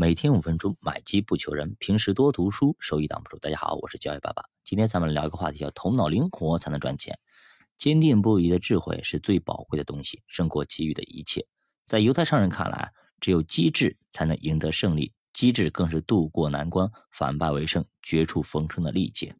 每天五分钟，买机不求人，平时多读书，收益挡不住。大家好，我是教育爸爸。今天咱们聊一个话题，叫头脑灵活才能赚钱。坚定不移的智慧是最宝贵的东西，胜过给予的一切。在犹太商人看来，只有机智才能赢得胜利，机智更是渡过难关、反败为胜、绝处逢生的利器。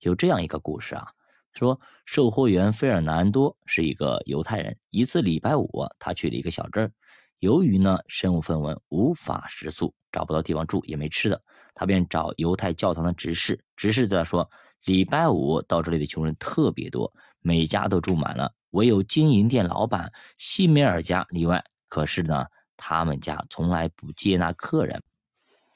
有这样一个故事啊，说售货员费尔南多是一个犹太人，一次礼拜五，他去了一个小镇。由于呢身无分文，无法食宿，找不到地方住，也没吃的，他便找犹太教堂的执事。执事对他说：“礼拜五到这里的穷人特别多，每家都住满了，唯有金银店老板西梅尔家例外。可是呢，他们家从来不接纳客人。”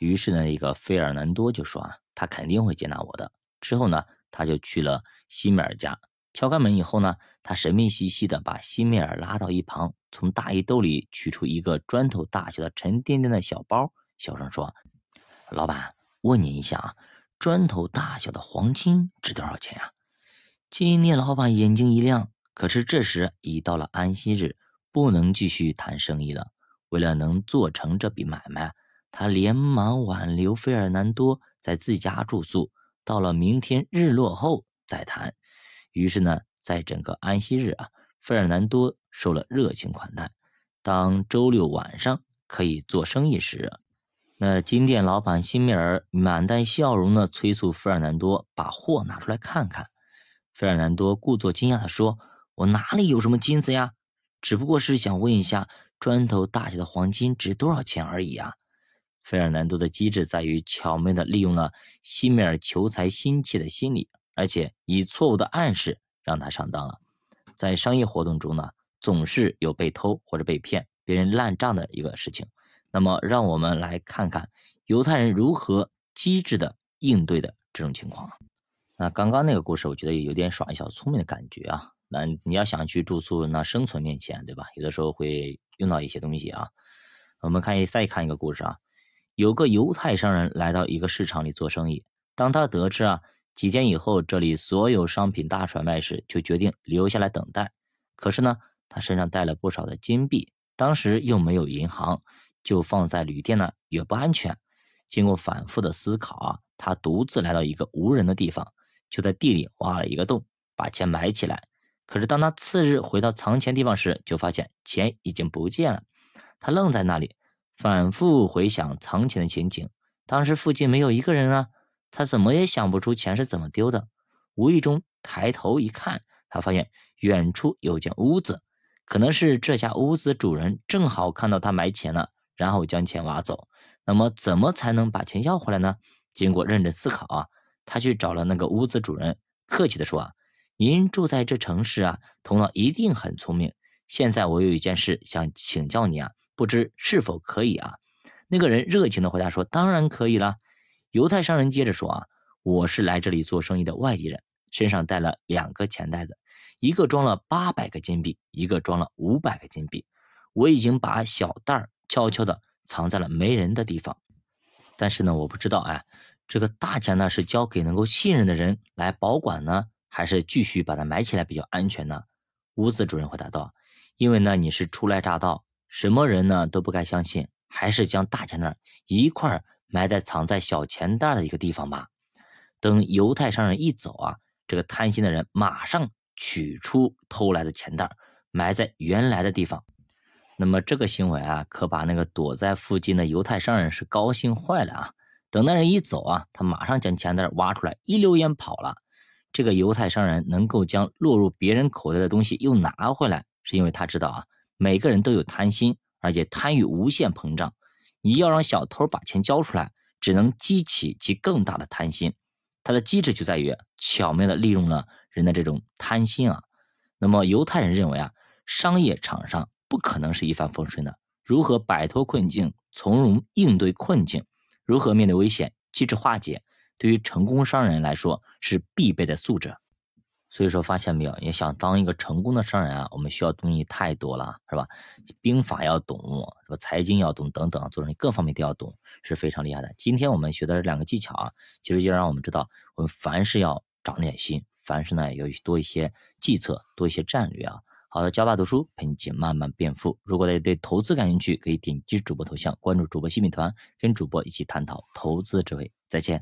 于是呢，一个费尔南多就说：“啊，他肯定会接纳我的。”之后呢，他就去了西梅尔家。敲开门以后呢，他神秘兮兮的把西梅尔拉到一旁，从大衣兜里取出一个砖头大小的沉甸甸的小包，小声说：“老板，问你一下啊，砖头大小的黄金值多少钱呀？”金店老板眼睛一亮，可是这时已到了安息日，不能继续谈生意了。为了能做成这笔买卖，他连忙挽留费尔南多在自家住宿，到了明天日落后再谈。于是呢，在整个安息日啊，费尔南多受了热情款待。当周六晚上可以做生意时，那金店老板辛米尔满带笑容的催促费尔南多把货拿出来看看。费尔南多故作惊讶的说：“我哪里有什么金子呀？只不过是想问一下，砖头大小的黄金值多少钱而已啊！”费尔南多的机智在于巧妙的利用了辛米尔求财心切的心理。而且以错误的暗示让他上当了。在商业活动中呢，总是有被偷或者被骗、别人烂账的一个事情。那么，让我们来看看犹太人如何机智的应对的这种情况。那刚刚那个故事，我觉得有点耍小聪明的感觉啊。那你要想去住宿，那生存面前，对吧？有的时候会用到一些东西啊。我们看一再看一个故事啊，有个犹太商人来到一个市场里做生意，当他得知啊。几天以后，这里所有商品大甩卖时，就决定留下来等待。可是呢，他身上带了不少的金币，当时又没有银行，就放在旅店呢也不安全。经过反复的思考啊，他独自来到一个无人的地方，就在地里挖了一个洞，把钱埋起来。可是当他次日回到藏钱地方时，就发现钱已经不见了。他愣在那里，反复回想藏钱的情景。当时附近没有一个人啊。他怎么也想不出钱是怎么丢的，无意中抬头一看，他发现远处有间屋子，可能是这家屋子的主人正好看到他埋钱了，然后将钱挖走。那么怎么才能把钱要回来呢？经过认真思考啊，他去找了那个屋子主人，客气的说啊：“您住在这城市啊，头脑一定很聪明。现在我有一件事想请教你啊，不知是否可以啊？”那个人热情的回答说：“当然可以了。”犹太商人接着说：“啊，我是来这里做生意的外地人，身上带了两个钱袋子，一个装了八百个金币，一个装了五百个金币。我已经把小袋儿悄悄的藏在了没人的地方。但是呢，我不知道，哎，这个大钱呢是交给能够信任的人来保管呢，还是继续把它埋起来比较安全呢？”屋子主人回答道：“因为呢，你是初来乍到，什么人呢都不该相信，还是将大钱袋一块儿。”埋在藏在小钱袋的一个地方吧。等犹太商人一走啊，这个贪心的人马上取出偷来的钱袋，埋在原来的地方。那么这个行为啊，可把那个躲在附近的犹太商人是高兴坏了啊。等那人一走啊，他马上将钱袋挖出来，一溜烟跑了。这个犹太商人能够将落入别人口袋的东西又拿回来，是因为他知道啊，每个人都有贪心，而且贪欲无限膨胀。你要让小偷把钱交出来，只能激起其更大的贪心。他的机制就在于巧妙的利用了人的这种贪心啊。那么犹太人认为啊，商业场上不可能是一帆风顺的。如何摆脱困境，从容应对困境，如何面对危险，机智化解，对于成功商人来说是必备的素质。所以说，发现没有？你想当一个成功的商人啊，我们需要东西太多了，是吧？兵法要懂，是吧？财经要懂，等等，做生意各方面都要懂，是非常厉害的。今天我们学的这两个技巧啊，其实就让我们知道，我们凡事要长点心，凡事呢要多一些计策，多一些战略啊。好的，教爸读书陪你一起慢慢变富。如果大家对投资感兴趣，可以点击主播头像关注主播新米团，跟主播一起探讨投资智慧。再见。